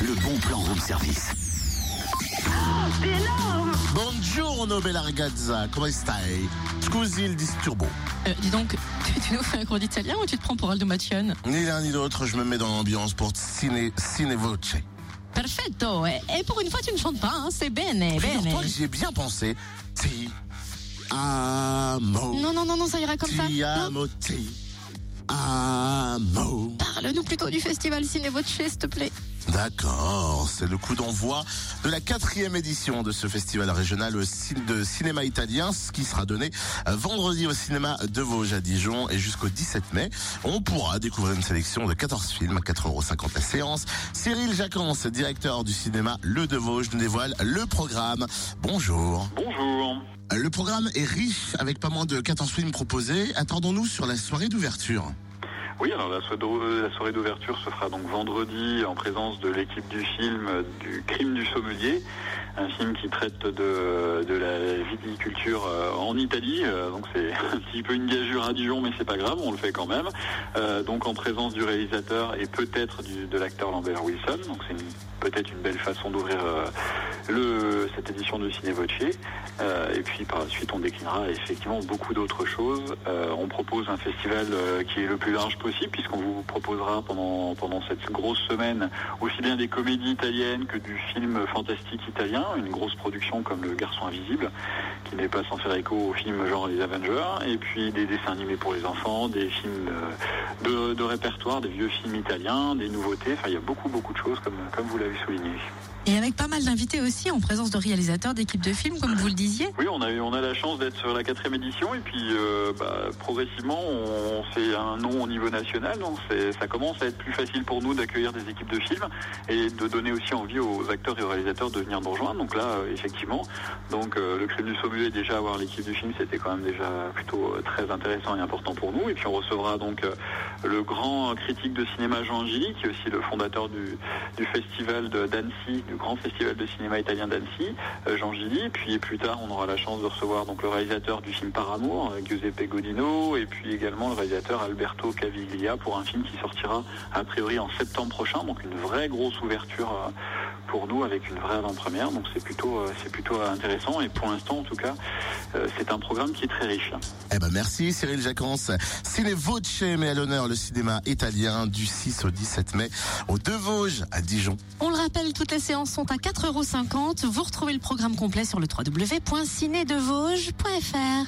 le bon plan room service. C'est énorme Buongiorno bella ragazza, come stai? Scusi il disturbo. Euh, dis donc, tu, tu nous fais un cours d'italien ou tu te prends pour Aldo Mation Ni l'un ni l'autre, je me mets dans l'ambiance pour ciné, ciné voce. Perfetto Et et pour une fois, tu ne chantes pas, hein, c'est bene, bene. j'y ai bien pensé. Ti amo. Non, non, non, non, ça ira comme ça. Ti amo, ti amo. Parle-nous plutôt du festival Ciné Voce, s'il te plaît. D'accord, c'est le coup d'envoi de la quatrième édition de ce festival régional de cinéma italien, ce qui sera donné vendredi au cinéma de Vosges à Dijon et jusqu'au 17 mai. On pourra découvrir une sélection de 14 films à 4,50€ la séance. Cyril Jacquens, directeur du cinéma Le de Vosges, nous dévoile le programme. Bonjour. Bonjour. Le programme est riche avec pas moins de 14 films proposés. Attendons-nous sur la soirée d'ouverture. Oui, alors la soirée d'ouverture se fera donc vendredi en présence de l'équipe du film euh, du crime du sommelier, un film qui traite de, de la viticulture euh, en Italie. Euh, Donc c'est un petit peu une gageure à Dijon, mais c'est pas grave, on le fait quand même. Donc en présence du réalisateur et peut-être de l'acteur Lambert Wilson. Donc c'est peut-être une belle façon d'ouvrir cette édition de Ciné Voce. Et puis par la suite, on déclinera effectivement beaucoup d'autres choses. On propose un festival qui est le plus large possible, puisqu'on vous proposera pendant, pendant cette grosse semaine aussi bien des comédies italiennes que du film fantastique italien, une grosse production comme Le Garçon Invisible, qui n'est pas sans faire écho au film genre Les Avengers, et puis des dessins animés pour les enfants, des films euh, de, de répertoire, des vieux films italiens, des nouveautés. Enfin, il y a beaucoup, beaucoup de choses, comme, comme vous l'avez souligné. Et avec pas mal d'invités aussi, en présence de réalisateurs d'équipes de films, comme vous le disiez. Oui, on a on a la chance d'être sur la quatrième édition et puis euh, bah, progressivement on fait un nom au niveau national, donc c'est- ça commence à être plus facile pour nous d'accueillir des équipes de films et de donner aussi envie aux acteurs et aux réalisateurs de venir nous rejoindre. Donc là, euh, effectivement, donc euh, le crime du sommelier déjà avoir l'équipe du film, c'était quand même déjà plutôt euh, très intéressant et important pour nous. Et puis on recevra donc le grand critique de cinéma Jean Gilly, qui est aussi le fondateur du, du festival d'Annecy, du grand festival de cinéma italien d'Annecy, Jean Gilly. Puis plus tard, on aura la chance de recevoir donc le réalisateur du film Par Amour, Giuseppe Godino, et puis également le réalisateur Alberto Caviglia pour un film qui sortira a priori en septembre prochain. Donc une vraie grosse ouverture euh, pour nous avec une vraie avant-première. Donc c'est plutôt, euh, c'est plutôt intéressant. Et pour l'instant, en tout cas, euh, c'est un programme qui est très riche. Eh ben merci Cyril Jacquens. Ciné Voce met à l'honneur le cinéma italien du 6 au 17 mai au Deux Vosges à Dijon. On le rappelle, toutes les séances sont à 4,50€. Vous retrouvez le programme complet sur le www.cinédevosges.fr.